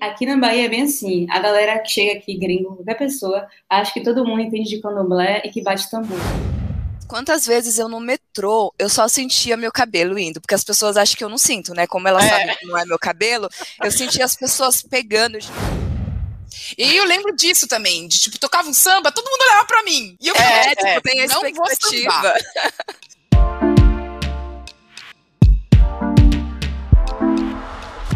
aqui na Bahia é bem assim. A galera que chega aqui, gringo, qualquer pessoa, acha que todo mundo entende de candomblé e que bate tambor. Quantas vezes eu no metrô, eu só sentia meu cabelo indo, porque as pessoas acham que eu não sinto, né? Como elas é. sabem que não é meu cabelo, eu sentia as pessoas pegando. E eu lembro disso também, de tipo, tocava um samba, todo mundo olhava pra mim. E eu falei, é, tipo, é, tem a expectativa.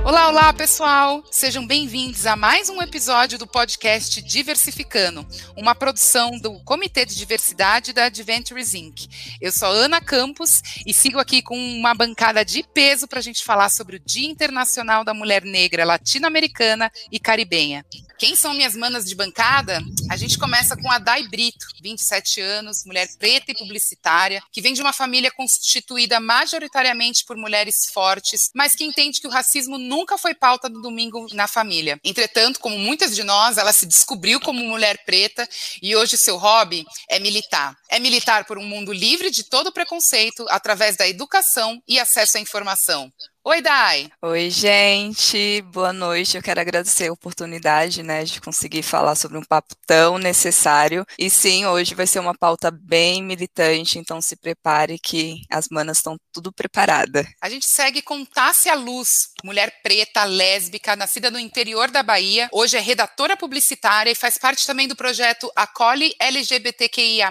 Olá, olá, pessoal! Sejam bem-vindos a mais um episódio do podcast Diversificando, uma produção do Comitê de Diversidade da Adventures Inc. Eu sou Ana Campos e sigo aqui com uma bancada de peso para a gente falar sobre o Dia Internacional da Mulher Negra Latino-Americana e Caribenha. Quem são minhas manas de bancada? A gente começa com a Dai Brito, 27 anos, mulher preta e publicitária, que vem de uma família constituída majoritariamente por mulheres fortes, mas que entende que o racismo nunca foi pauta do domingo na família. Entretanto, como muitas de nós, ela se descobriu como mulher preta e hoje seu hobby é militar. É militar por um mundo livre de todo preconceito através da educação e acesso à informação. Oi, Dai. Oi, gente. Boa noite. Eu quero agradecer a oportunidade, né, de conseguir falar sobre um papo tão necessário. E sim, hoje vai ser uma pauta bem militante, então se prepare que as manas estão tudo preparada. A gente segue com Tássia Luz, mulher preta, lésbica, nascida no interior da Bahia. Hoje é redatora publicitária e faz parte também do projeto Acolhe LGBTQIA+,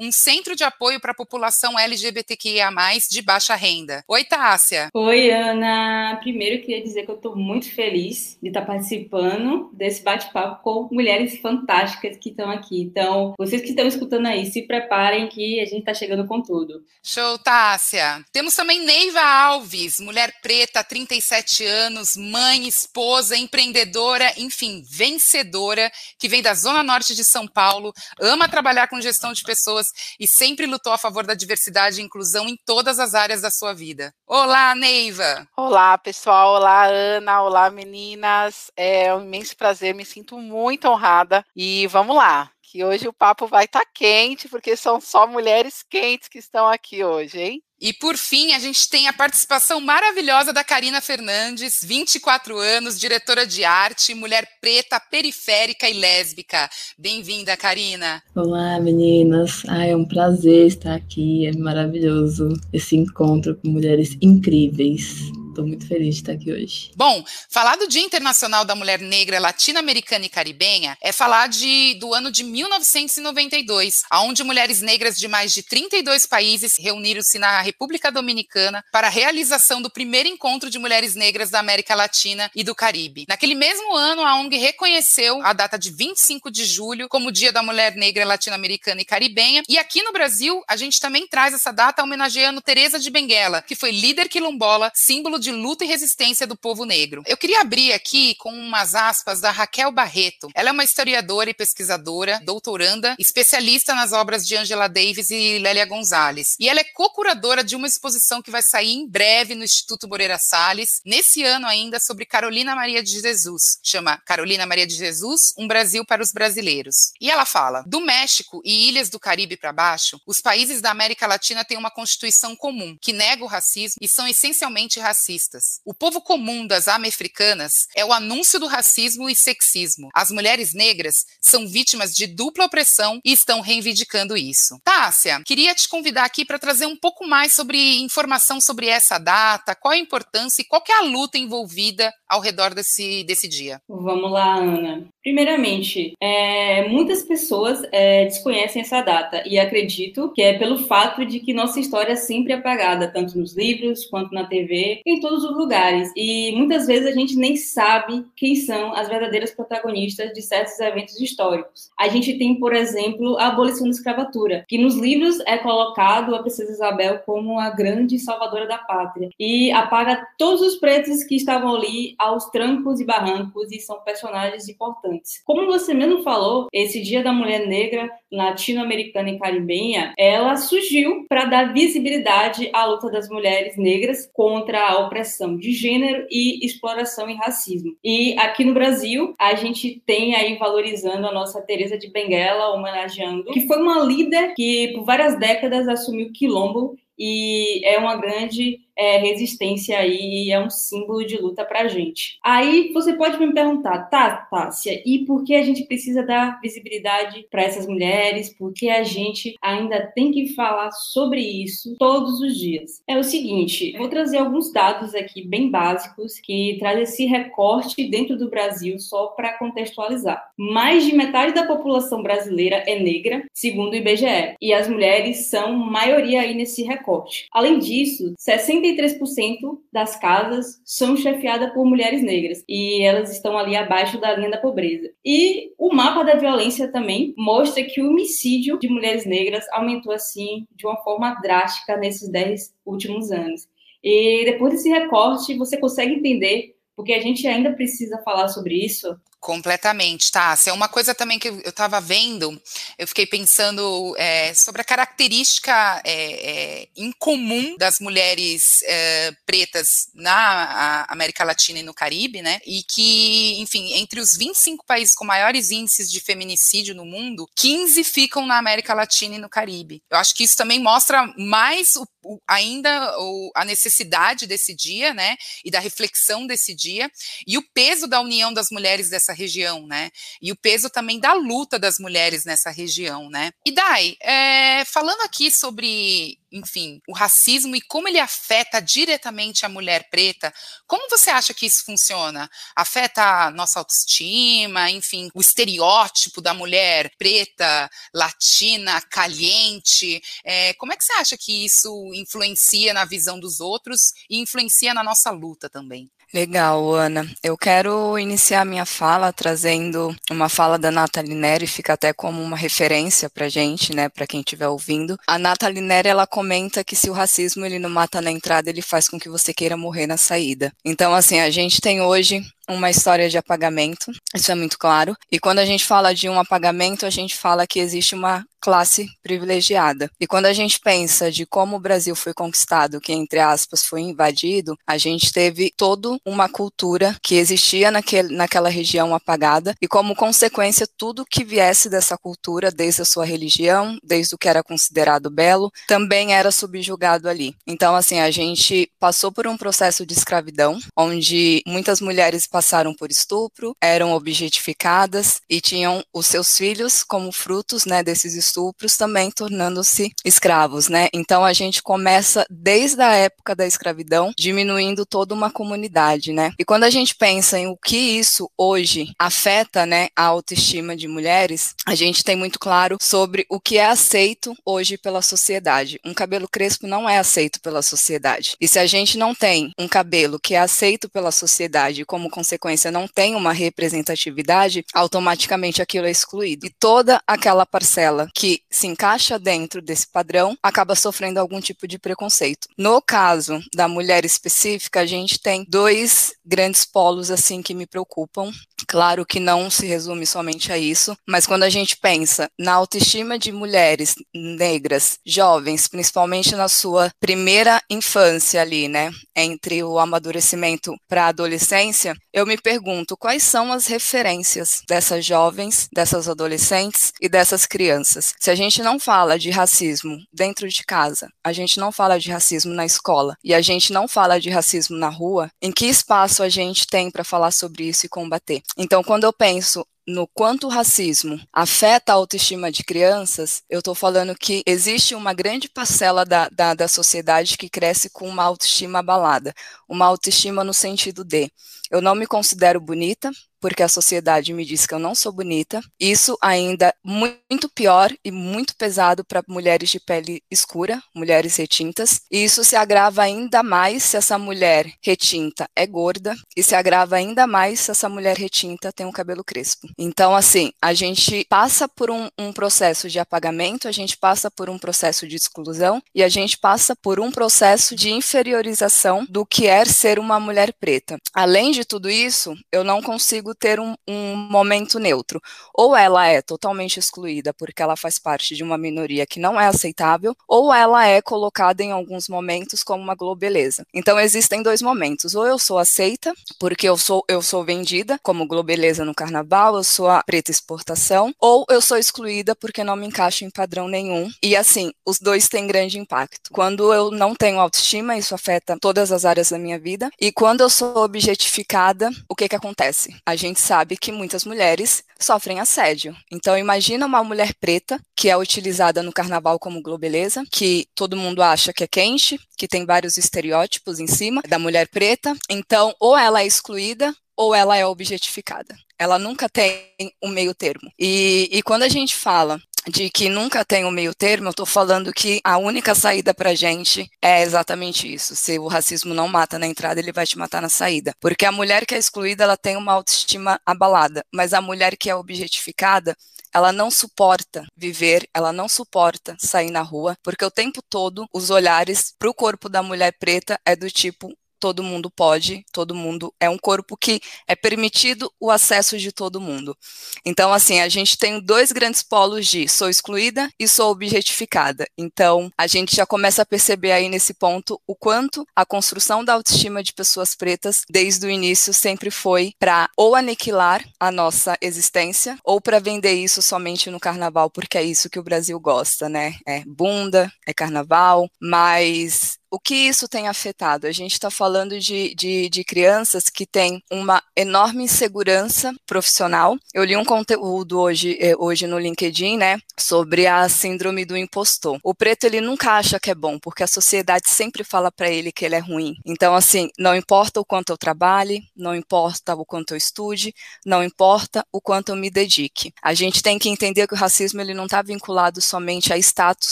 um centro de apoio para a população LGBTQIA+, de baixa renda. Oi, Tássia. Oi, Ana. Ana, primeiro eu queria dizer que eu estou muito feliz de estar participando desse bate-papo com mulheres fantásticas que estão aqui. Então, vocês que estão escutando aí, se preparem que a gente está chegando com tudo. Show, Tássia. Temos também Neiva Alves, mulher preta, 37 anos, mãe, esposa, empreendedora, enfim, vencedora, que vem da Zona Norte de São Paulo, ama trabalhar com gestão de pessoas e sempre lutou a favor da diversidade e inclusão em todas as áreas da sua vida. Olá, Neiva! Olá, pessoal. Olá, Ana. Olá, meninas. É um imenso prazer. Me sinto muito honrada. E vamos lá, que hoje o papo vai estar tá quente, porque são só mulheres quentes que estão aqui hoje, hein? E por fim, a gente tem a participação maravilhosa da Karina Fernandes, 24 anos, diretora de arte, mulher preta, periférica e lésbica. Bem-vinda, Karina. Olá, meninas. Ah, é um prazer estar aqui. É maravilhoso esse encontro com mulheres incríveis. Estou muito feliz de estar aqui hoje. Bom, falar do Dia Internacional da Mulher Negra Latino-Americana e Caribenha é falar de, do ano de 1992, onde mulheres negras de mais de 32 países reuniram-se na República Dominicana para a realização do primeiro encontro de mulheres negras da América Latina e do Caribe. Naquele mesmo ano, a ONG reconheceu a data de 25 de julho como Dia da Mulher Negra Latino-Americana e Caribenha. E aqui no Brasil, a gente também traz essa data homenageando Teresa de Benguela, que foi líder quilombola, símbolo de luta e resistência do povo negro. Eu queria abrir aqui com umas aspas da Raquel Barreto. Ela é uma historiadora e pesquisadora, doutoranda, especialista nas obras de Angela Davis e Lélia Gonzalez. E ela é co-curadora de uma exposição que vai sair em breve no Instituto Moreira Salles, nesse ano ainda, sobre Carolina Maria de Jesus. Chama Carolina Maria de Jesus, Um Brasil para os Brasileiros. E ela fala: do México e ilhas do Caribe para baixo, os países da América Latina têm uma constituição comum, que nega o racismo e são essencialmente racistas racistas. O povo comum das americanas é o anúncio do racismo e sexismo. As mulheres negras são vítimas de dupla opressão e estão reivindicando isso. Tássia, queria te convidar aqui para trazer um pouco mais sobre informação sobre essa data, qual a importância e qual é a luta envolvida ao redor desse, desse dia. Vamos lá, Ana. Primeiramente, é, muitas pessoas é, desconhecem essa data e acredito que é pelo fato de que nossa história sempre é apagada, tanto nos livros quanto na TV, em todos os lugares. E muitas vezes a gente nem sabe quem são as verdadeiras protagonistas de certos eventos históricos. A gente tem, por exemplo, a abolição da escravatura, que nos livros é colocado a princesa Isabel como a grande salvadora da pátria e apaga todos os pretos que estavam ali aos trancos e barrancos e são personagens importantes. Como você mesmo falou, esse Dia da Mulher Negra latino-americana e caribenha, ela surgiu para dar visibilidade à luta das mulheres negras contra a opressão de gênero e exploração e racismo. E aqui no Brasil, a gente tem aí valorizando a nossa Teresa de Benguela, homenageando, que foi uma líder que por várias décadas assumiu quilombo e é uma grande é, resistência aí é um símbolo de luta para a gente. Aí você pode me perguntar, tá, Tássia, e por que a gente precisa dar visibilidade para essas mulheres? Por que a gente ainda tem que falar sobre isso todos os dias? É o seguinte, vou trazer alguns dados aqui bem básicos que trazem esse recorte dentro do Brasil só para contextualizar. Mais de metade da população brasileira é negra, segundo o IBGE, e as mulheres são maioria aí nesse recorte. Além disso, 63% das casas são chefiadas por mulheres negras e elas estão ali abaixo da linha da pobreza. E o mapa da violência também mostra que o homicídio de mulheres negras aumentou assim de uma forma drástica nesses 10 últimos anos. E depois desse recorte, você consegue entender porque a gente ainda precisa falar sobre isso Completamente, tá? Se é uma coisa também que eu estava vendo, eu fiquei pensando é, sobre a característica é, é, incomum das mulheres é, pretas na América Latina e no Caribe, né? E que, enfim, entre os 25 países com maiores índices de feminicídio no mundo, 15 ficam na América Latina e no Caribe. Eu acho que isso também mostra mais o, o, ainda o, a necessidade desse dia, né? E da reflexão desse dia e o peso da união das mulheres dessa nessa região, né? E o peso também da luta das mulheres nessa região, né? E Dai, é, falando aqui sobre, enfim, o racismo e como ele afeta diretamente a mulher preta, como você acha que isso funciona? Afeta a nossa autoestima, enfim, o estereótipo da mulher preta, latina, caliente? É, como é que você acha que isso influencia na visão dos outros e influencia na nossa luta também? Legal, Ana. Eu quero iniciar minha fala trazendo uma fala da Nathalie Neri, fica até como uma referência para gente, né, para quem estiver ouvindo. A Nathalie Neri, ela comenta que se o racismo ele não mata na entrada, ele faz com que você queira morrer na saída. Então, assim, a gente tem hoje uma história de apagamento, isso é muito claro. E quando a gente fala de um apagamento, a gente fala que existe uma classe privilegiada. E quando a gente pensa de como o Brasil foi conquistado, que entre aspas foi invadido, a gente teve toda uma cultura que existia naquele, naquela região apagada e como consequência tudo que viesse dessa cultura, desde a sua religião, desde o que era considerado belo, também era subjugado ali. Então assim, a gente passou por um processo de escravidão, onde muitas mulheres passaram por estupro, eram objetificadas e tinham os seus filhos como frutos, né, desses estupros também tornando-se escravos, né? Então a gente começa desde a época da escravidão diminuindo toda uma comunidade, né? E quando a gente pensa em o que isso hoje afeta, né, a autoestima de mulheres, a gente tem muito claro sobre o que é aceito hoje pela sociedade. Um cabelo crespo não é aceito pela sociedade. E se a gente não tem um cabelo que é aceito pela sociedade, como consequência não tem uma representatividade, automaticamente aquilo é excluído. E toda aquela parcela que se encaixa dentro desse padrão acaba sofrendo algum tipo de preconceito. No caso da mulher específica, a gente tem dois grandes polos assim que me preocupam. Claro que não se resume somente a isso, mas quando a gente pensa na autoestima de mulheres negras, jovens, principalmente na sua primeira infância ali, né, entre o amadurecimento para a adolescência, eu me pergunto quais são as referências dessas jovens, dessas adolescentes e dessas crianças. Se a gente não fala de racismo dentro de casa, a gente não fala de racismo na escola e a gente não fala de racismo na rua, em que espaço a gente tem para falar sobre isso e combater? Então, quando eu penso no quanto o racismo afeta a autoestima de crianças, eu estou falando que existe uma grande parcela da, da, da sociedade que cresce com uma autoestima abalada, uma autoestima no sentido de eu não me considero bonita, porque a sociedade me diz que eu não sou bonita. Isso ainda muito pior e muito pesado para mulheres de pele escura, mulheres retintas. E isso se agrava ainda mais se essa mulher retinta é gorda e se agrava ainda mais se essa mulher retinta tem um cabelo crespo. Então, assim, a gente passa por um, um processo de apagamento, a gente passa por um processo de exclusão e a gente passa por um processo de inferiorização do que é mulher ser uma mulher preta. Além de tudo isso, eu não consigo ter um, um momento neutro. Ou ela é totalmente excluída porque ela faz parte de uma minoria que não é aceitável, ou ela é colocada em alguns momentos como uma globeleza. Então existem dois momentos. Ou eu sou aceita porque eu sou eu sou vendida como globeleza no carnaval, eu sou a preta exportação, ou eu sou excluída porque não me encaixo em padrão nenhum. E assim, os dois têm grande impacto. Quando eu não tenho autoestima, isso afeta todas as áreas da minha vida. E quando eu sou objetificada, o que que acontece? A gente sabe que muitas mulheres sofrem assédio. Então imagina uma mulher preta que é utilizada no carnaval como globeleza, que todo mundo acha que é quente, que tem vários estereótipos em cima da mulher preta. Então, ou ela é excluída ou ela é objetificada. Ela nunca tem um meio termo. E, e quando a gente fala de que nunca tem um meio termo, eu estou falando que a única saída para gente é exatamente isso. Se o racismo não mata na entrada, ele vai te matar na saída. Porque a mulher que é excluída, ela tem uma autoestima abalada, mas a mulher que é objetificada, ela não suporta viver, ela não suporta sair na rua, porque o tempo todo os olhares para o corpo da mulher preta é do tipo todo mundo pode, todo mundo é um corpo que é permitido o acesso de todo mundo. Então, assim, a gente tem dois grandes polos de sou excluída e sou objetificada. Então, a gente já começa a perceber aí nesse ponto o quanto a construção da autoestima de pessoas pretas desde o início sempre foi para ou aniquilar a nossa existência ou para vender isso somente no carnaval, porque é isso que o Brasil gosta, né? É bunda, é carnaval, mas o que isso tem afetado? A gente está falando de, de, de, crianças que têm uma enorme insegurança profissional. Eu li um conteúdo hoje, eh, hoje no LinkedIn, né, sobre a síndrome do impostor. O preto ele nunca acha que é bom, porque a sociedade sempre fala para ele que ele é ruim. Então, assim, não importa o quanto eu trabalhe, não importa o quanto eu estude, não importa o quanto eu me dedique. A gente tem que entender que o racismo ele não está vinculado somente a status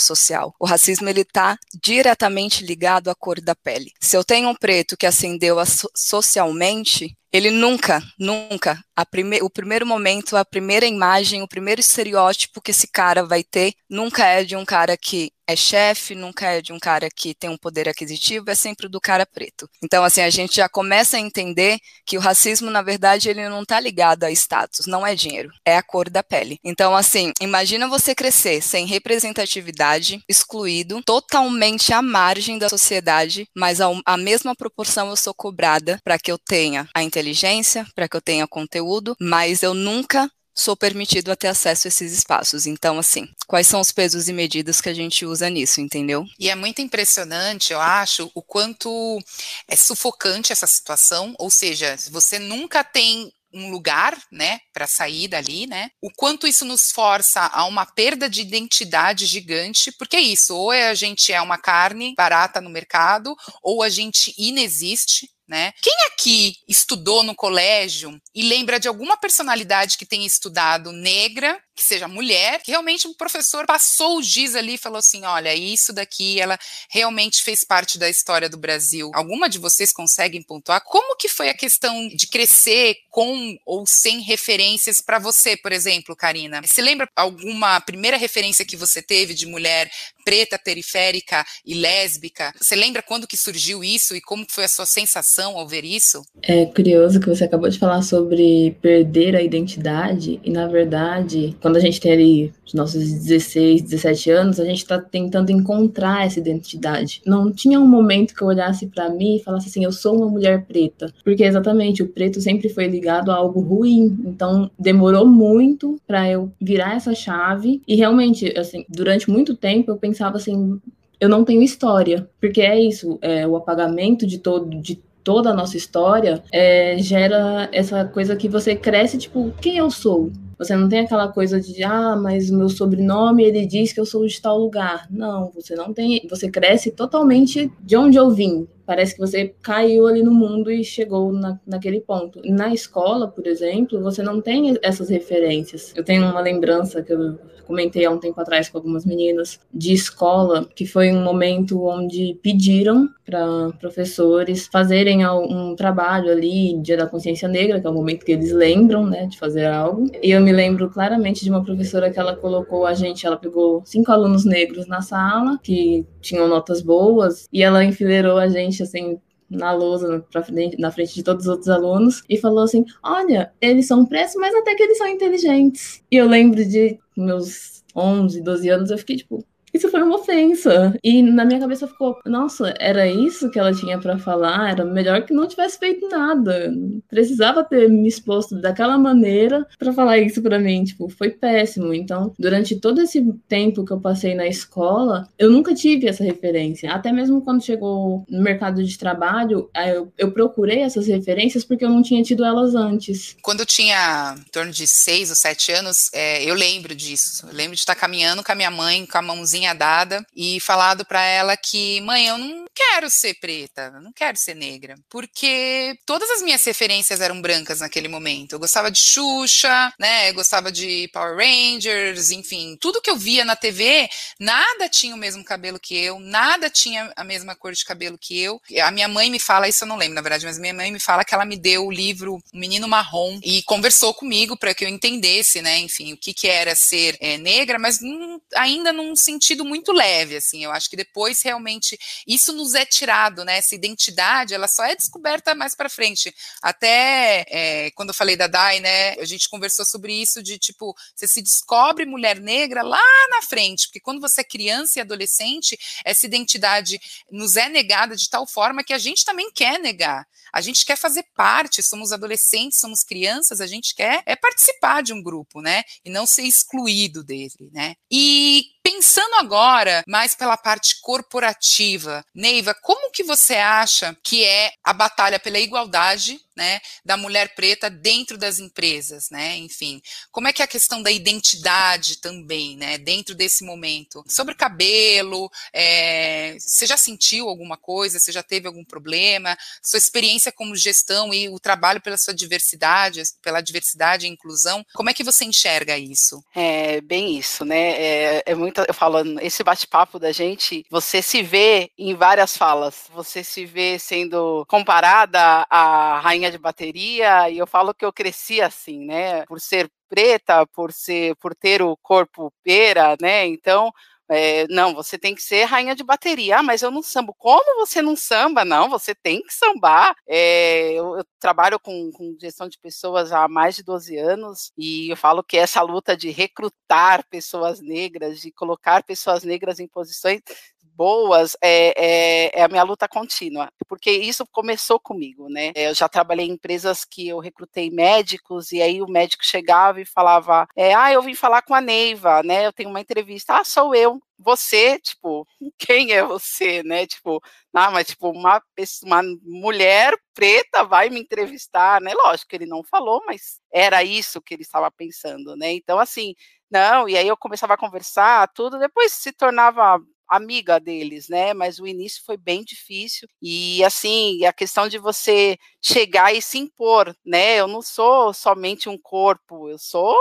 social. O racismo ele está diretamente ligado ligado à cor da pele. Se eu tenho um preto que ascendeu socialmente, ele nunca, nunca, prime o primeiro momento, a primeira imagem, o primeiro estereótipo que esse cara vai ter, nunca é de um cara que é chefe, nunca é de um cara que tem um poder aquisitivo, é sempre do cara preto. Então, assim, a gente já começa a entender que o racismo, na verdade, ele não está ligado a status, não é dinheiro, é a cor da pele. Então, assim, imagina você crescer sem representatividade, excluído, totalmente à margem da sociedade, mas a, a mesma proporção eu sou cobrada para que eu tenha a inteligência, para que eu tenha conteúdo, mas eu nunca sou permitido a ter acesso a esses espaços. Então, assim, quais são os pesos e medidas que a gente usa nisso, entendeu? E é muito impressionante, eu acho, o quanto é sufocante essa situação, ou seja, você nunca tem um lugar, né, para sair dali, né? O quanto isso nos força a uma perda de identidade gigante, porque é isso, ou é a gente é uma carne barata no mercado, ou a gente inexiste, né? Quem aqui estudou no colégio e lembra de alguma personalidade que tenha estudado negra que seja mulher, que realmente o professor passou o giz ali e falou assim: olha, isso daqui ela realmente fez parte da história do Brasil. Alguma de vocês conseguem pontuar como que foi a questão de crescer com ou sem referências para você, por exemplo, Karina? Você lembra alguma primeira referência que você teve de mulher preta, periférica e lésbica? Você lembra quando que surgiu isso e como foi a sua sensação ao ver isso? É curioso que você acabou de falar sobre perder a identidade e na verdade, quando quando a gente tem ali os nossos 16, 17 anos, a gente está tentando encontrar essa identidade. Não tinha um momento que eu olhasse para mim e falasse assim, eu sou uma mulher preta, porque exatamente o preto sempre foi ligado a algo ruim. Então demorou muito para eu virar essa chave e realmente, assim, durante muito tempo eu pensava assim, eu não tenho história, porque é isso, é o apagamento de todo de toda a nossa história é, gera essa coisa que você cresce tipo quem eu sou você não tem aquela coisa de, ah, mas meu sobrenome, ele diz que eu sou de tal lugar. Não, você não tem. Você cresce totalmente de onde eu vim. Parece que você caiu ali no mundo e chegou na, naquele ponto. Na escola, por exemplo, você não tem essas referências. Eu tenho uma lembrança que eu comentei há um tempo atrás com algumas meninas de escola, que foi um momento onde pediram para professores fazerem um trabalho ali, Dia da Consciência Negra, que é o momento que eles lembram, né, de fazer algo. E eu me lembro claramente de uma professora que ela colocou a gente, ela pegou cinco alunos negros na sala, que tinham notas boas, e ela enfileirou a gente, assim, na lousa na frente de todos os outros alunos e falou assim: Olha, eles são pretos, mas até que eles são inteligentes. E eu lembro de meus 11, 12 anos, eu fiquei tipo, isso foi uma ofensa. E na minha cabeça ficou, nossa, era isso que ela tinha para falar? Era melhor que não tivesse feito nada. Precisava ter me exposto daquela maneira para falar isso para mim, tipo, foi péssimo. Então, durante todo esse tempo que eu passei na escola, eu nunca tive essa referência. Até mesmo quando chegou no mercado de trabalho, eu, eu procurei essas referências porque eu não tinha tido elas antes. Quando eu tinha em torno de seis ou sete anos, é, eu lembro disso. Eu lembro de estar caminhando com a minha mãe, com a mãozinha dada e falado para ela que, mãe, eu não quero ser preta, eu não quero ser negra, porque todas as minhas referências eram brancas naquele momento. Eu gostava de Xuxa, né? Eu gostava de Power Rangers, enfim, tudo que eu via na TV, nada tinha o mesmo cabelo que eu, nada tinha a mesma cor de cabelo que eu. A minha mãe me fala, isso eu não lembro, na verdade, mas minha mãe me fala que ela me deu o livro Menino Marrom e conversou comigo para que eu entendesse, né, enfim, o que, que era ser é, negra, mas não, ainda num sentido sentido muito leve, assim. Eu acho que depois realmente isso nos é tirado, né? Essa identidade, ela só é descoberta mais para frente. Até é, quando eu falei da Dai, né? A gente conversou sobre isso de tipo, você se descobre mulher negra lá na frente, porque quando você é criança e adolescente, essa identidade nos é negada de tal forma que a gente também quer negar. A gente quer fazer parte, somos adolescentes, somos crianças, a gente quer é participar de um grupo, né? E não ser excluído dele, né? E pensando agora mais pela parte corporativa, Neiva, como que você acha que é a batalha pela igualdade né, da mulher preta dentro das empresas, né? Enfim, como é que é a questão da identidade também, né, dentro desse momento? Sobre cabelo, é, você já sentiu alguma coisa? Você já teve algum problema? Sua experiência como gestão e o trabalho pela sua diversidade, pela diversidade e inclusão, como é que você enxerga isso? É bem isso, né? É, é muito, eu falo, esse bate-papo da gente, você se vê em várias falas, você se vê sendo comparada à rainha de bateria, e eu falo que eu cresci assim, né? Por ser preta, por ser, por ter o corpo pera, né? Então, é, não, você tem que ser rainha de bateria. Ah, mas eu não sambo. Como você não samba? Não, você tem que sambar. É, eu, eu, trabalho com, com, gestão de pessoas há mais de 12 anos e eu falo que essa luta de recrutar pessoas negras, de colocar pessoas negras em posições boas é, é, é, a minha luta contínua, porque isso começou comigo, né? Eu já trabalhei em empresas que eu recrutei médicos e aí o médico chegava e falava, é, ah, eu vim falar com a Neiva, né? Eu tenho uma entrevista, ah, sou eu. Você, tipo, quem é você, né? Tipo, ah, mas tipo, uma, uma mulher preta vai me entrevistar, né? Lógico que ele não falou, mas era isso que ele estava pensando, né? Então, assim, não, e aí eu começava a conversar, tudo, depois se tornava amiga deles, né? Mas o início foi bem difícil. E assim, a questão de você chegar e se impor, né? Eu não sou somente um corpo, eu sou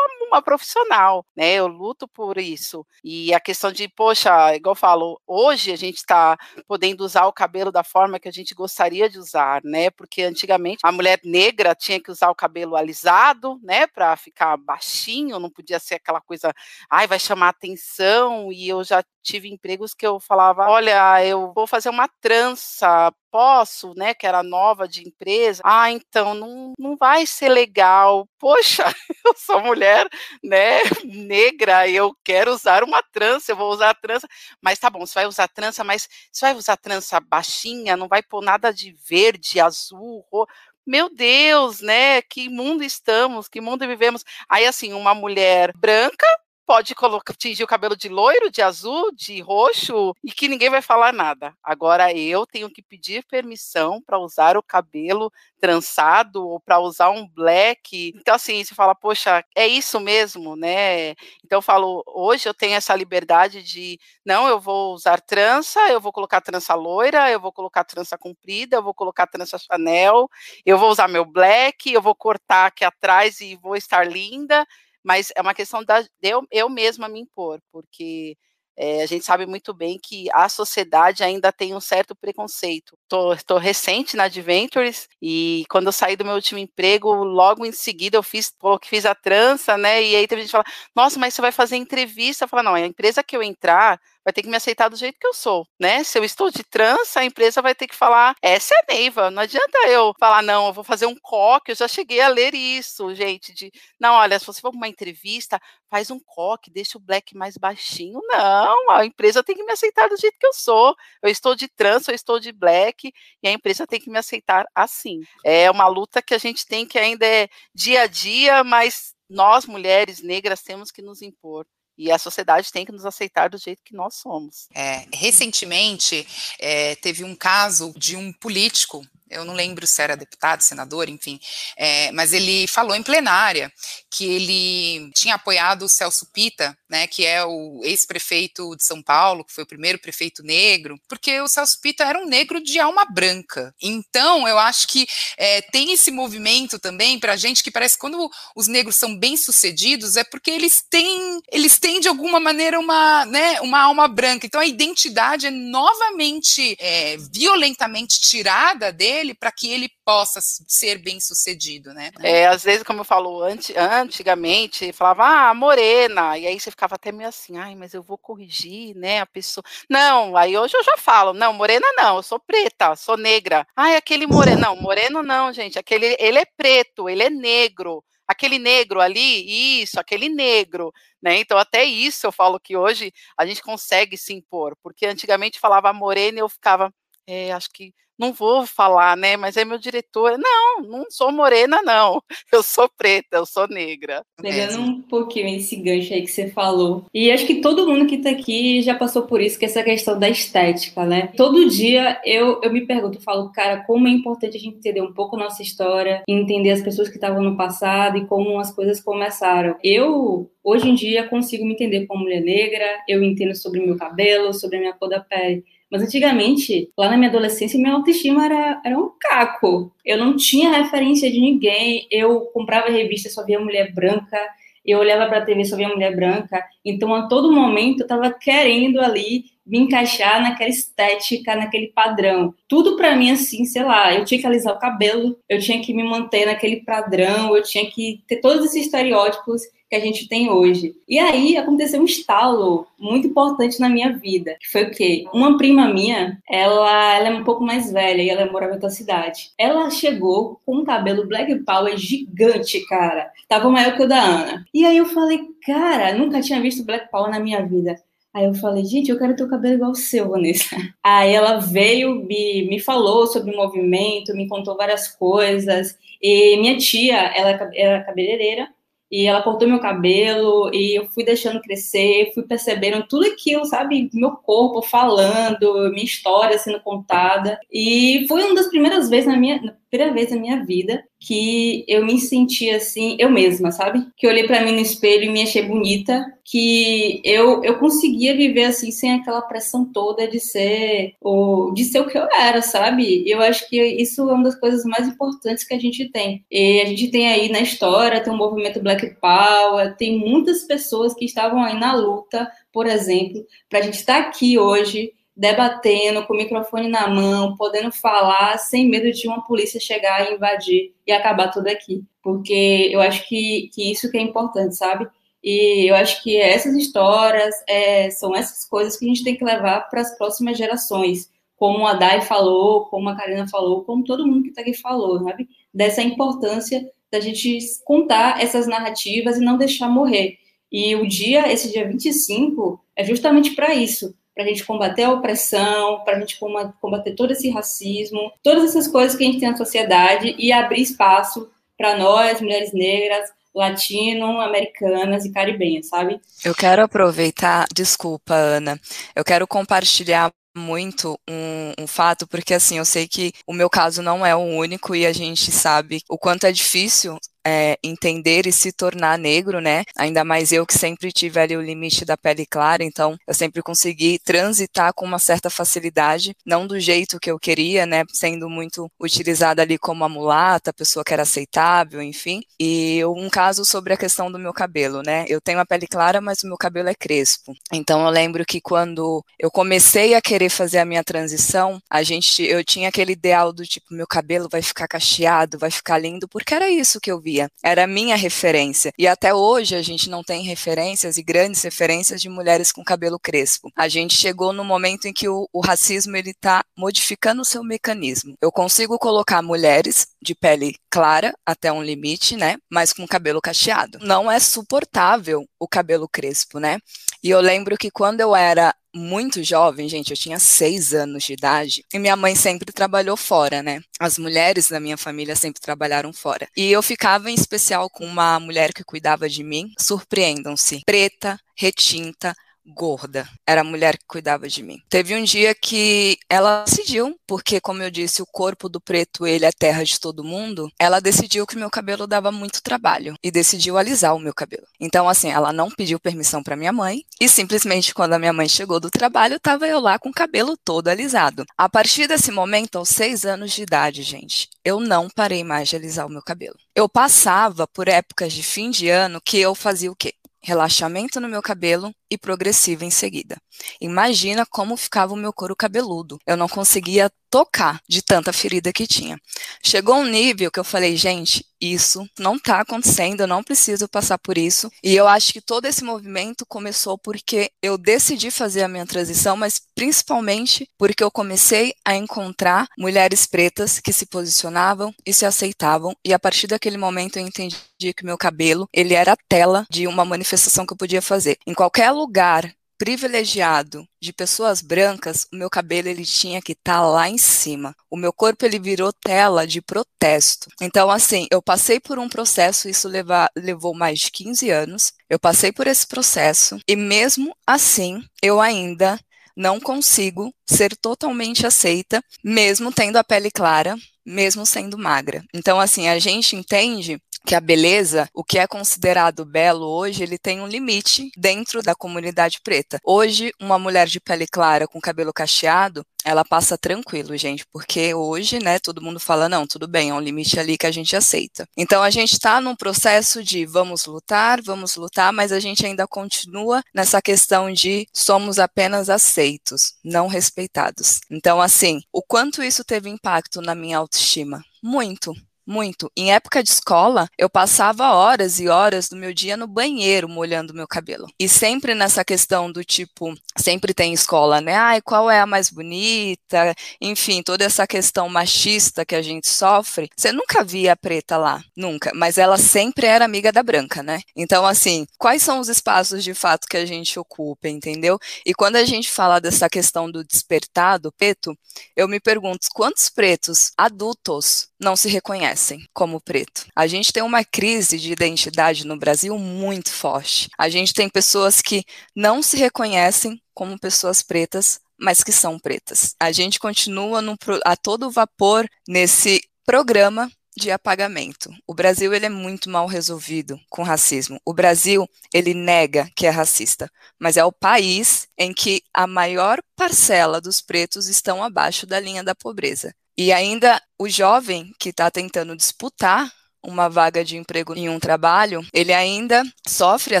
uma profissional, né? Eu luto por isso. E a questão de, poxa, igual eu falo, hoje a gente está podendo usar o cabelo da forma que a gente gostaria de usar, né? Porque antigamente a mulher negra tinha que usar o cabelo alisado, né? Para ficar baixinho, não podia ser aquela coisa, ai, vai chamar atenção. E eu já tive empregos que eu falava, olha, eu vou fazer uma trança posso, né, que era nova de empresa, ah, então não, não vai ser legal. Poxa, eu sou mulher, né, negra, eu quero usar uma trança, eu vou usar trança, mas tá bom, você vai usar trança, mas você vai usar trança baixinha, não vai pôr nada de verde, azul, roxo meu Deus, né? Que mundo estamos, que mundo vivemos. Aí, assim, uma mulher branca pode colocar, tingir o cabelo de loiro, de azul, de roxo e que ninguém vai falar nada. Agora eu tenho que pedir permissão para usar o cabelo trançado ou para usar um black. Então assim, você fala, poxa, é isso mesmo, né? Então eu falo, hoje eu tenho essa liberdade de, não, eu vou usar trança, eu vou colocar trança loira, eu vou colocar trança comprida, eu vou colocar trança Chanel, eu vou usar meu black, eu vou cortar aqui atrás e vou estar linda mas é uma questão da, de eu, eu mesma me impor, porque é, a gente sabe muito bem que a sociedade ainda tem um certo preconceito. Estou recente na Adventures e quando eu saí do meu último emprego, logo em seguida eu fiz, pô, fiz a trança, né? E aí teve gente que fala, nossa, mas você vai fazer entrevista? Eu falo, não, a empresa que eu entrar vai ter que me aceitar do jeito que eu sou, né? Se eu estou de trans, a empresa vai ter que falar, essa é a Neiva, não adianta eu falar, não, eu vou fazer um coque, eu já cheguei a ler isso, gente, de, não, olha, se você for para uma entrevista, faz um coque, deixa o black mais baixinho. Não, a empresa tem que me aceitar do jeito que eu sou. Eu estou de trans, eu estou de black, e a empresa tem que me aceitar assim. É uma luta que a gente tem que ainda é dia a dia, mas nós, mulheres negras, temos que nos impor. E a sociedade tem que nos aceitar do jeito que nós somos. É, recentemente, é, teve um caso de um político eu não lembro se era deputado, senador, enfim, é, mas ele falou em plenária que ele tinha apoiado o Celso Pita, né, que é o ex-prefeito de São Paulo, que foi o primeiro prefeito negro, porque o Celso Pita era um negro de alma branca. Então, eu acho que é, tem esse movimento também para gente que parece que quando os negros são bem-sucedidos é porque eles têm, eles têm de alguma maneira uma, né, uma alma branca. Então, a identidade é novamente é, violentamente tirada dele para que ele possa ser bem sucedido, né? É, às vezes, como eu falo, anti, antigamente, falava, ah, morena, e aí você ficava até meio assim, ai, mas eu vou corrigir, né, a pessoa. Não, aí hoje eu já falo, não, morena não, eu sou preta, sou negra. Ai, aquele moreno, não, moreno não, gente, aquele, ele é preto, ele é negro aquele negro ali, isso, aquele negro, né? Então, até isso eu falo que hoje a gente consegue se impor, porque antigamente falava morena e eu ficava, é, acho que não vou falar, né? Mas é meu diretor. Não, não sou morena, não. Eu sou preta, eu sou negra. Pegando um pouquinho esse gancho aí que você falou. E acho que todo mundo que tá aqui já passou por isso, que é essa questão da estética, né? Todo dia eu, eu me pergunto, eu falo, cara, como é importante a gente entender um pouco a nossa história, entender as pessoas que estavam no passado e como as coisas começaram. Eu, hoje em dia, consigo me entender como mulher negra, eu entendo sobre meu cabelo, sobre a minha cor da pele. Mas antigamente, lá na minha adolescência, minha autoestima era, era um caco. Eu não tinha referência de ninguém. Eu comprava revista, só via mulher branca. Eu olhava para a TV, só via mulher branca. Então, a todo momento, eu estava querendo ali me encaixar naquela estética, naquele padrão. Tudo para mim, assim, sei lá, eu tinha que alisar o cabelo, eu tinha que me manter naquele padrão, eu tinha que ter todos esses estereótipos que a gente tem hoje. E aí aconteceu um estalo muito importante na minha vida, que foi o quê? Uma prima minha, ela, ela é um pouco mais velha e ela morava em outra cidade. Ela chegou com um cabelo black power gigante, cara. Tava maior que o da Ana. E aí eu falei, cara, nunca tinha visto black power na minha vida. Aí eu falei, gente, eu quero ter o cabelo igual o seu, Vanessa. Aí ela veio, me, me falou sobre o movimento, me contou várias coisas. E minha tia, ela era cabeleireira, e ela cortou meu cabelo e eu fui deixando crescer, fui percebendo tudo aquilo, sabe? Meu corpo falando, minha história sendo contada. E foi uma das primeiras vezes na minha, primeira vez na minha vida que eu me senti assim, eu mesma, sabe? Que eu olhei para mim no espelho e me achei bonita, que eu, eu conseguia viver assim sem aquela pressão toda de ser o de ser o que eu era, sabe? Eu acho que isso é uma das coisas mais importantes que a gente tem. E a gente tem aí na história, tem o movimento Black Power, tem muitas pessoas que estavam aí na luta, por exemplo, para a gente estar tá aqui hoje debatendo, com o microfone na mão, podendo falar sem medo de uma polícia chegar e invadir e acabar tudo aqui. Porque eu acho que, que isso que é importante, sabe? E eu acho que essas histórias é, são essas coisas que a gente tem que levar para as próximas gerações. Como a Dai falou, como a Karina falou, como todo mundo que está aqui falou, sabe? Dessa importância da gente contar essas narrativas e não deixar morrer. E o dia, esse dia 25, é justamente para isso, para a gente combater a opressão, para a gente combater todo esse racismo, todas essas coisas que a gente tem na sociedade e abrir espaço para nós, mulheres negras, latino-americanas e caribenhas, sabe? Eu quero aproveitar, desculpa, Ana, eu quero compartilhar muito um, um, fato, porque assim, eu sei que o meu caso não é o único e a gente sabe o quanto é difícil é, entender e se tornar negro, né? Ainda mais eu que sempre tive ali o limite da pele clara, então eu sempre consegui transitar com uma certa facilidade, não do jeito que eu queria, né? Sendo muito utilizada ali como a mulata, pessoa que era aceitável, enfim. E um caso sobre a questão do meu cabelo, né? Eu tenho a pele clara, mas o meu cabelo é crespo. Então eu lembro que quando eu comecei a querer fazer a minha transição, a gente, eu tinha aquele ideal do tipo, meu cabelo vai ficar cacheado, vai ficar lindo, porque era isso que eu via via, era a minha referência. E até hoje a gente não tem referências e grandes referências de mulheres com cabelo crespo. A gente chegou no momento em que o, o racismo ele está modificando o seu mecanismo. Eu consigo colocar mulheres de pele clara até um limite, né? Mas com cabelo cacheado. Não é suportável o cabelo crespo, né? E eu lembro que quando eu era muito jovem, gente, eu tinha seis anos de idade, e minha mãe sempre trabalhou fora, né? As mulheres da minha família sempre trabalharam fora. E eu ficava em especial com uma mulher que cuidava de mim, surpreendam-se, preta, retinta, gorda. Era a mulher que cuidava de mim. Teve um dia que ela decidiu, porque como eu disse, o corpo do preto, ele é terra de todo mundo, ela decidiu que meu cabelo dava muito trabalho e decidiu alisar o meu cabelo. Então assim, ela não pediu permissão para minha mãe e simplesmente quando a minha mãe chegou do trabalho, tava eu lá com o cabelo todo alisado. A partir desse momento, aos seis anos de idade, gente, eu não parei mais de alisar o meu cabelo. Eu passava por épocas de fim de ano que eu fazia o quê? relaxamento no meu cabelo e progressiva em seguida. Imagina como ficava o meu couro cabeludo. Eu não conseguia tocar de tanta ferida que tinha. Chegou um nível que eu falei, gente, isso não está acontecendo, eu não preciso passar por isso. E eu acho que todo esse movimento começou porque eu decidi fazer a minha transição, mas principalmente porque eu comecei a encontrar mulheres pretas que se posicionavam e se aceitavam. E a partir daquele momento eu entendi que meu cabelo, ele era a tela de uma manifestação que eu podia fazer. Em qualquer lugar privilegiado de pessoas brancas, o meu cabelo ele tinha que estar tá lá em cima. O meu corpo ele virou tela de protesto. Então assim, eu passei por um processo, isso leva, levou mais de 15 anos. Eu passei por esse processo e mesmo assim, eu ainda não consigo ser totalmente aceita, mesmo tendo a pele clara, mesmo sendo magra. Então assim, a gente entende que a beleza, o que é considerado belo hoje, ele tem um limite dentro da comunidade preta. Hoje, uma mulher de pele clara com cabelo cacheado, ela passa tranquilo, gente, porque hoje, né, todo mundo fala, não, tudo bem, é um limite ali que a gente aceita. Então a gente está num processo de vamos lutar, vamos lutar, mas a gente ainda continua nessa questão de somos apenas aceitos, não respeitados. Então, assim, o quanto isso teve impacto na minha autoestima? Muito, muito. Em época de escola, eu passava horas e horas do meu dia no banheiro molhando meu cabelo. E sempre nessa questão do tipo, sempre tem escola, né? Ai, qual é a mais bonita? Enfim, toda essa questão machista que a gente sofre. Você nunca via a preta lá, nunca. Mas ela sempre era amiga da branca, né? Então, assim, quais são os espaços de fato que a gente ocupa, entendeu? E quando a gente fala dessa questão do despertar do preto, eu me pergunto quantos pretos adultos não se reconhecem como preto. A gente tem uma crise de identidade no Brasil muito forte. A gente tem pessoas que não se reconhecem como pessoas pretas, mas que são pretas. A gente continua no, a todo vapor nesse programa de apagamento. O Brasil ele é muito mal resolvido com racismo. O Brasil ele nega que é racista, mas é o país em que a maior parcela dos pretos estão abaixo da linha da pobreza. E ainda o jovem que está tentando disputar uma vaga de emprego em um trabalho, ele ainda sofre a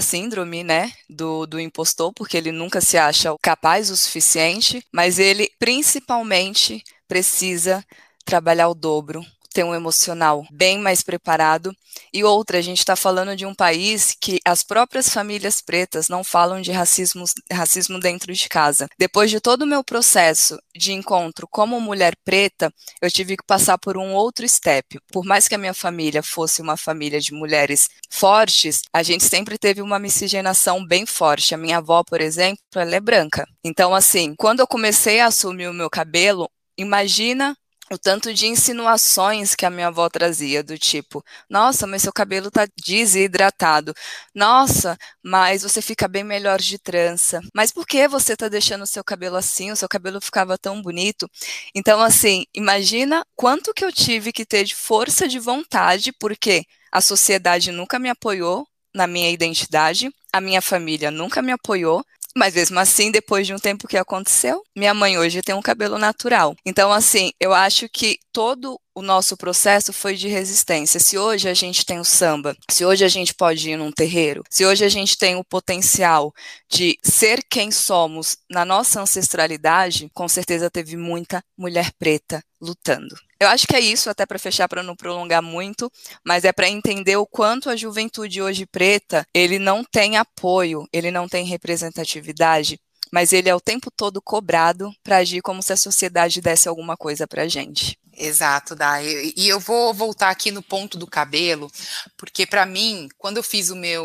síndrome, né, do, do impostor, porque ele nunca se acha capaz o suficiente, mas ele principalmente precisa trabalhar o dobro, ter um emocional bem mais preparado. E outra, a gente está falando de um país que as próprias famílias pretas não falam de racismo, racismo dentro de casa. Depois de todo o meu processo de encontro como mulher preta, eu tive que passar por um outro step. Por mais que a minha família fosse uma família de mulheres fortes, a gente sempre teve uma miscigenação bem forte. A minha avó, por exemplo, ela é branca. Então, assim, quando eu comecei a assumir o meu cabelo, imagina o tanto de insinuações que a minha avó trazia, do tipo, nossa, mas seu cabelo tá desidratado. Nossa, mas você fica bem melhor de trança. Mas por que você tá deixando o seu cabelo assim? O seu cabelo ficava tão bonito. Então, assim, imagina quanto que eu tive que ter de força de vontade, porque a sociedade nunca me apoiou na minha identidade, a minha família nunca me apoiou, mas mesmo assim, depois de um tempo que aconteceu, minha mãe hoje tem um cabelo natural. Então, assim, eu acho que todo o nosso processo foi de resistência. Se hoje a gente tem o samba, se hoje a gente pode ir num terreiro, se hoje a gente tem o potencial de ser quem somos na nossa ancestralidade, com certeza teve muita mulher preta lutando. Eu acho que é isso, até para fechar, para não prolongar muito, mas é para entender o quanto a juventude hoje preta, ele não tem apoio, ele não tem representatividade, mas ele é o tempo todo cobrado para agir como se a sociedade desse alguma coisa para gente. Exato, Dai. E eu vou voltar aqui no ponto do cabelo, porque para mim, quando eu fiz o meu.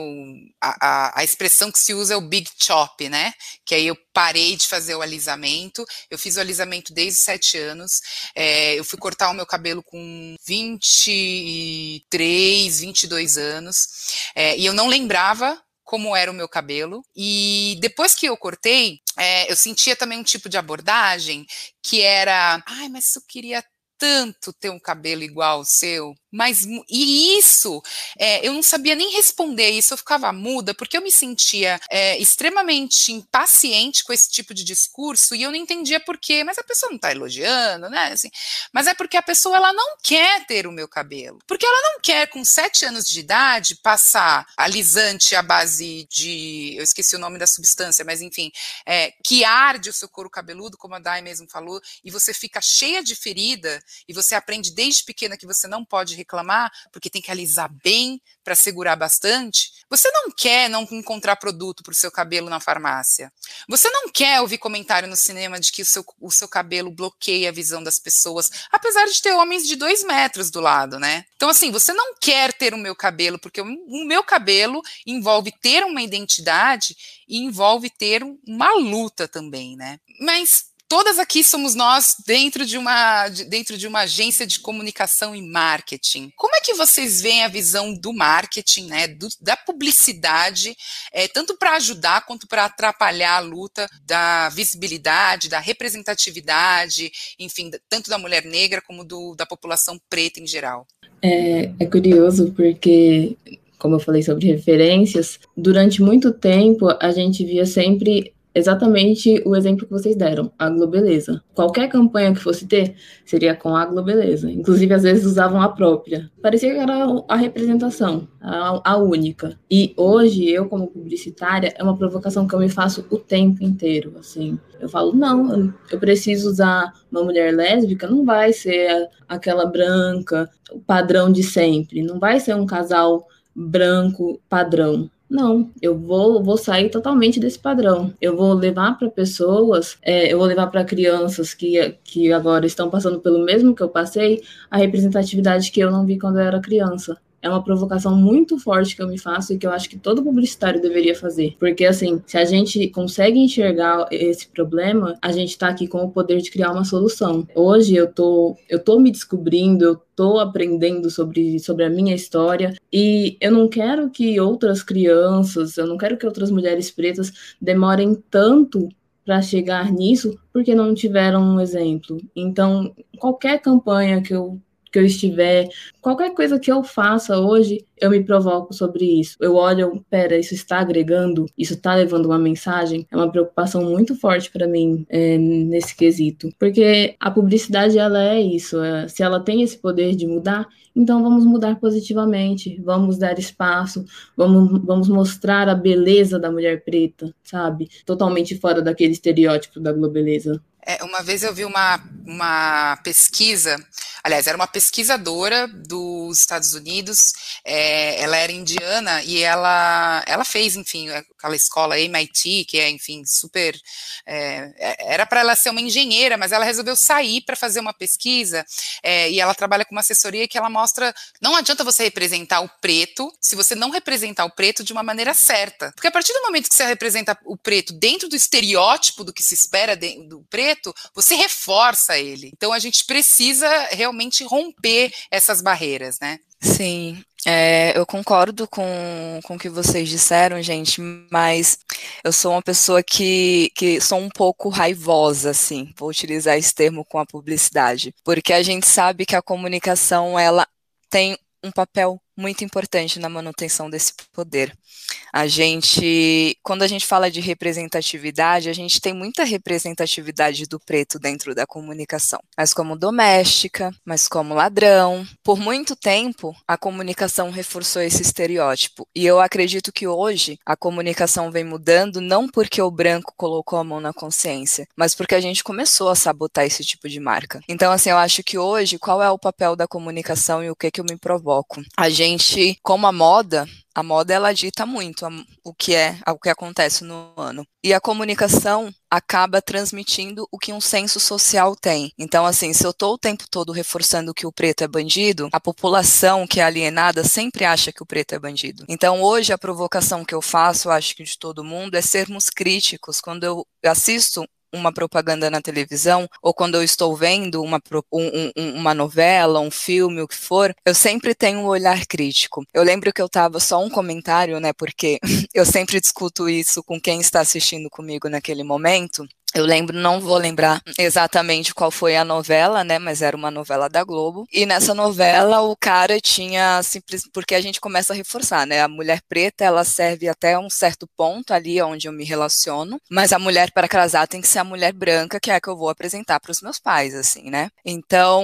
A, a, a, expressão que se usa é o big chop, né? Que aí eu parei de fazer o alisamento. Eu fiz o alisamento desde sete anos. É, eu fui cortar o meu cabelo com 23, 22 anos. É, e eu não lembrava como era o meu cabelo. E depois que eu cortei, é, eu sentia também um tipo de abordagem que era, ai, mas eu queria tanto ter um cabelo igual ao seu, mas e isso é, eu não sabia nem responder isso, eu ficava muda porque eu me sentia é, extremamente impaciente com esse tipo de discurso e eu não entendia por quê, mas a pessoa não está elogiando, né? Assim, mas é porque a pessoa ela não quer ter o meu cabelo, porque ela não quer com sete anos de idade passar alisante à base de, eu esqueci o nome da substância, mas enfim, é, que arde o seu couro cabeludo, como a Dai mesmo falou, e você fica cheia de ferida e você aprende desde pequena que você não pode reclamar, porque tem que alisar bem para segurar bastante, você não quer não encontrar produto para o seu cabelo na farmácia. Você não quer ouvir comentário no cinema de que o seu, o seu cabelo bloqueia a visão das pessoas, apesar de ter homens de dois metros do lado, né? Então, assim, você não quer ter o meu cabelo, porque o, meu cabelo envolve ter uma identidade e envolve ter uma luta também, né? Mas todas aqui somos nós dentro de uma dentro de uma agência de comunicação e marketing. Como é que vocês veem a visão do marketing, né, do, da publicidade, é, tanto para ajudar quanto para atrapalhar a luta da visibilidade, da representatividade, enfim, tanto da mulher negra como do, da população preta em geral? É, é curioso porque como eu falei sobre referências, durante muito tempo a gente via sempre exatamente o exemplo que vocês deram, a Globeleza. Qualquer campanha que fosse ter, seria com a Globeleza. Inclusive, às vezes usavam a própria. Parecia que era a representação, a, a única. E hoje, eu como publicitária, é uma provocação que eu me faço o tempo inteiro, assim. Eu falo, não, eu preciso usar uma mulher lésbica, não vai ser aquela branca, o padrão de sempre. Não vai ser um casal branco padrão. Não, eu vou, vou sair totalmente desse padrão. Eu vou levar para pessoas, é, eu vou levar para crianças que, que agora estão passando pelo mesmo que eu passei, a representatividade que eu não vi quando eu era criança é uma provocação muito forte que eu me faço e que eu acho que todo publicitário deveria fazer. Porque, assim, se a gente consegue enxergar esse problema, a gente está aqui com o poder de criar uma solução. Hoje eu tô, eu tô me descobrindo, eu tô aprendendo sobre, sobre a minha história e eu não quero que outras crianças, eu não quero que outras mulheres pretas demorem tanto para chegar nisso porque não tiveram um exemplo. Então, qualquer campanha que eu que eu estiver, qualquer coisa que eu faça hoje, eu me provoco sobre isso. Eu olho, pera, isso está agregando, isso está levando uma mensagem. É uma preocupação muito forte para mim é, nesse quesito, porque a publicidade ela é isso. É, se ela tem esse poder de mudar, então vamos mudar positivamente, vamos dar espaço, vamos, vamos mostrar a beleza da mulher preta, sabe? Totalmente fora daquele estereótipo da globeleza. É, uma vez eu vi uma, uma pesquisa, aliás, era uma pesquisadora dos Estados Unidos, é, ela era indiana e ela, ela fez, enfim, aquela escola MIT, que é, enfim, super. É, é era para ela ser uma engenheira, mas ela resolveu sair para fazer uma pesquisa é, e ela trabalha com uma assessoria que ela mostra. Não adianta você representar o preto se você não representar o preto de uma maneira certa. Porque a partir do momento que você representa o preto dentro do estereótipo do que se espera do preto, preto, você reforça ele. Então a gente precisa realmente romper essas barreiras, né? Sim, é, eu concordo com, com o que vocês disseram, gente, mas eu sou uma pessoa que, que sou um pouco raivosa, assim, vou utilizar esse termo com a publicidade, porque a gente sabe que a comunicação, ela tem um papel muito importante na manutenção desse poder. A gente, quando a gente fala de representatividade, a gente tem muita representatividade do preto dentro da comunicação, mas como doméstica, mas como ladrão. Por muito tempo, a comunicação reforçou esse estereótipo. E eu acredito que hoje a comunicação vem mudando não porque o branco colocou a mão na consciência, mas porque a gente começou a sabotar esse tipo de marca. Então, assim, eu acho que hoje, qual é o papel da comunicação e o que que eu me provoco? A gente, como a moda, a moda ela dita muito o que é, o que acontece no ano. E a comunicação acaba transmitindo o que um senso social tem. Então, assim, se eu estou o tempo todo reforçando que o preto é bandido, a população que é alienada sempre acha que o preto é bandido. Então, hoje a provocação que eu faço, acho que de todo mundo, é sermos críticos. Quando eu assisto uma propaganda na televisão, ou quando eu estou vendo uma, um, um, uma novela, um filme, o que for, eu sempre tenho um olhar crítico. Eu lembro que eu estava só um comentário, né? Porque eu sempre discuto isso com quem está assistindo comigo naquele momento. Eu lembro, não vou lembrar exatamente qual foi a novela, né? Mas era uma novela da Globo. E nessa novela o cara tinha simples porque a gente começa a reforçar, né? A mulher preta ela serve até um certo ponto ali onde eu me relaciono, mas a mulher para casar tem que ser a mulher branca que é a que eu vou apresentar para os meus pais, assim, né? Então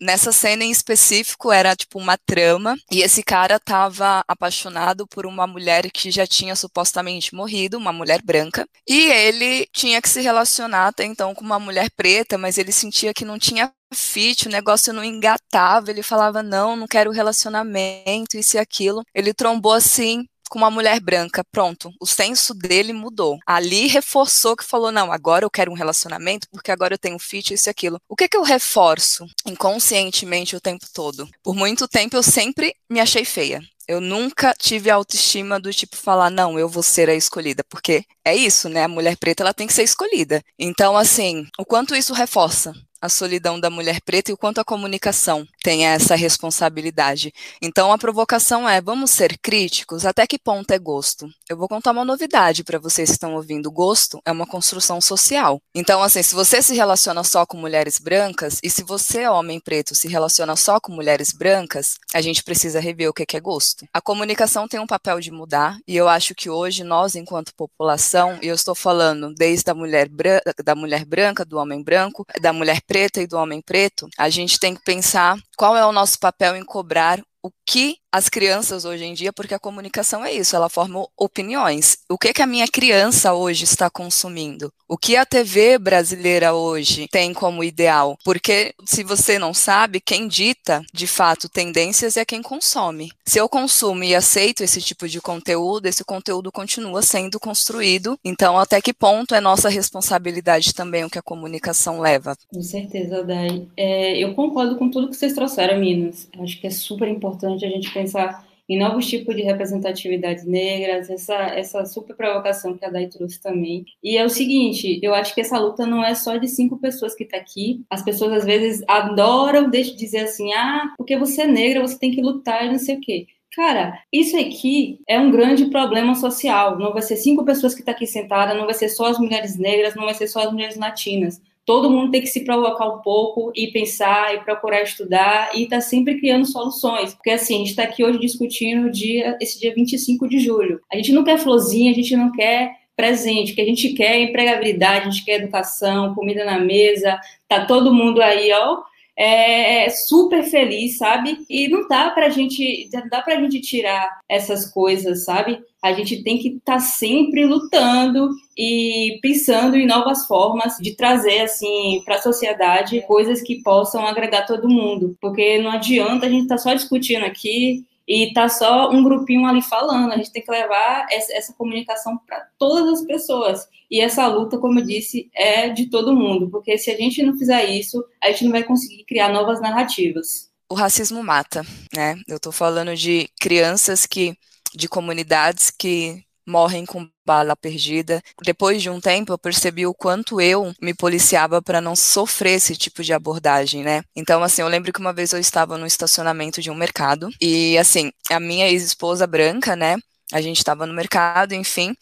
nessa cena em específico era tipo uma trama e esse cara tava apaixonado por uma mulher que já tinha supostamente morrido, uma mulher branca, e ele tinha que se relacionar relacionar até então com uma mulher preta, mas ele sentia que não tinha fit, o negócio não engatava, ele falava, não, não quero relacionamento, isso e aquilo. Ele trombou assim, com uma mulher branca, pronto, o senso dele mudou. Ali reforçou que falou: não, agora eu quero um relacionamento porque agora eu tenho fit, isso e aquilo. O que que eu reforço inconscientemente o tempo todo? Por muito tempo eu sempre me achei feia. Eu nunca tive autoestima do tipo falar, não, eu vou ser a escolhida, porque é isso, né? A mulher preta ela tem que ser escolhida. Então, assim, o quanto isso reforça a solidão da mulher preta e o quanto a comunicação tem essa responsabilidade. Então a provocação é: vamos ser críticos? Até que ponto é gosto? Eu vou contar uma novidade para vocês que estão ouvindo. Gosto é uma construção social. Então, assim, se você se relaciona só com mulheres brancas e se você, homem preto, se relaciona só com mulheres brancas, a gente precisa rever o que é gosto. A comunicação tem um papel de mudar e eu acho que hoje nós, enquanto população, e eu estou falando desde a mulher branca, da mulher branca, do homem branco, da mulher preta e do homem preto, a gente tem que pensar qual é o nosso papel em cobrar o que as crianças hoje em dia, porque a comunicação é isso, ela forma opiniões. O que que a minha criança hoje está consumindo? O que a TV brasileira hoje tem como ideal? Porque se você não sabe, quem dita de fato tendências é quem consome. Se eu consumo e aceito esse tipo de conteúdo, esse conteúdo continua sendo construído. Então, até que ponto é nossa responsabilidade também o que a comunicação leva? Com certeza, Dai. É, eu concordo com tudo que vocês trouxeram, Minas. Acho que é super importante a gente pensar pensar em novos tipos de representatividades negras, essa, essa super provocação que a Dai trouxe também. E é o seguinte, eu acho que essa luta não é só de cinco pessoas que está aqui. As pessoas às vezes adoram dizer assim, ah, porque você é negra, você tem que lutar e não sei o quê. Cara, isso aqui é um grande problema social. Não vai ser cinco pessoas que estão tá aqui sentadas, não vai ser só as mulheres negras, não vai ser só as mulheres latinas todo mundo tem que se provocar um pouco e pensar e procurar estudar e estar tá sempre criando soluções. Porque assim, a gente está aqui hoje discutindo dia, esse dia 25 de julho. A gente não quer florzinha, a gente não quer presente, que a gente quer é empregabilidade, a gente quer educação, comida na mesa, tá todo mundo aí, ó, é, é super feliz, sabe? E não dá pra gente, não dá pra gente tirar essas coisas, sabe? A gente tem que estar tá sempre lutando e pensando em novas formas de trazer assim para a sociedade coisas que possam agregar todo mundo, porque não adianta a gente estar tá só discutindo aqui e tá só um grupinho ali falando. A gente tem que levar essa, comunicação para todas as pessoas. E essa luta, como eu disse, é de todo mundo, porque se a gente não fizer isso, a gente não vai conseguir criar novas narrativas. O racismo mata, né? Eu tô falando de crianças que de comunidades que morrem com bala perdida. Depois de um tempo, eu percebi o quanto eu me policiava para não sofrer esse tipo de abordagem, né? Então, assim, eu lembro que uma vez eu estava no estacionamento de um mercado e, assim, a minha ex-esposa branca, né? A gente estava no mercado, enfim,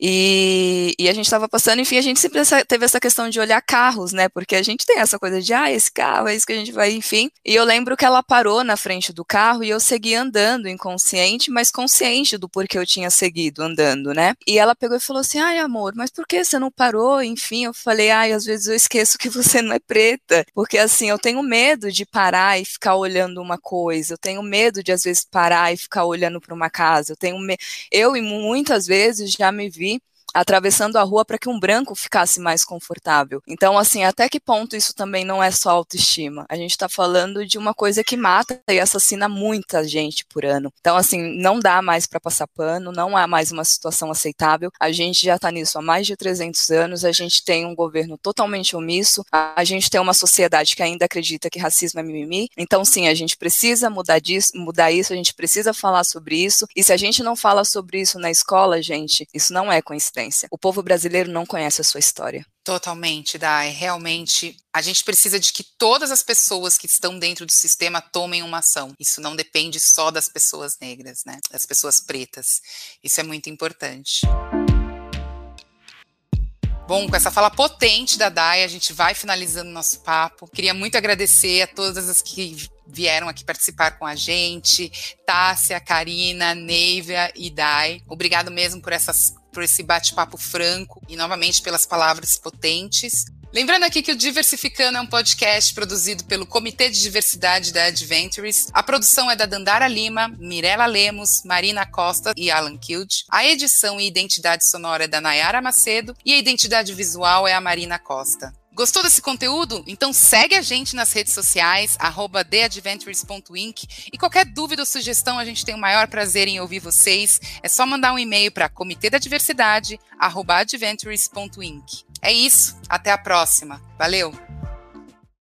e, e, a gente estava passando, enfim, a gente sempre teve essa questão de olhar carros, né? Porque a gente tem essa coisa de, ah, esse carro é isso que a gente vai, enfim. E eu lembro que ela parou na frente do carro e eu segui andando, inconsciente, mas consciente do porquê eu tinha seguido andando, né? E ela pegou e falou assim: ai, amor, mas por que você não parou? Enfim, eu falei, ai, às vezes eu esqueço que você não é preta. Porque assim, eu tenho medo de parar e ficar olhando uma coisa, eu tenho medo de às vezes parar e ficar olhando para uma casa, eu tenho me... eu e muitas vezes já me vi atravessando a rua para que um branco ficasse mais confortável. Então, assim, até que ponto isso também não é só autoestima? A gente está falando de uma coisa que mata e assassina muita gente por ano. Então, assim, não dá mais para passar pano, não há mais uma situação aceitável. A gente já está nisso há mais de 300 anos, a gente tem um governo totalmente omisso, a gente tem uma sociedade que ainda acredita que racismo é mimimi. Então, sim, a gente precisa mudar disso, mudar isso, a gente precisa falar sobre isso. E se a gente não fala sobre isso na escola, gente, isso não é coincidência existência. O povo brasileiro não conhece a sua história. Totalmente, Dai. Realmente, a gente precisa de que todas as pessoas que estão dentro do sistema tomem uma ação. Isso não depende só das pessoas negras, né? Das pessoas pretas. Isso é muito importante. Bom, com essa fala potente da Dai, a gente vai finalizando nosso papo. Queria muito agradecer a todas as que vieram aqui participar com a gente, Tássia, Karina, Neivia e Dai. Obrigado mesmo por essas por esse bate-papo franco e novamente pelas palavras potentes. Lembrando aqui que o Diversificando é um podcast produzido pelo Comitê de Diversidade da Adventures. A produção é da Dandara Lima, Mirela Lemos, Marina Costa e Alan Kild. A edição e identidade sonora é da Nayara Macedo e a identidade visual é a Marina Costa. Gostou desse conteúdo? Então segue a gente nas redes sociais, arroba theadventures.inc e qualquer dúvida ou sugestão a gente tem o maior prazer em ouvir vocês. É só mandar um e-mail para comitê da diversidade, arroba adventures.inc. É isso, até a próxima. Valeu!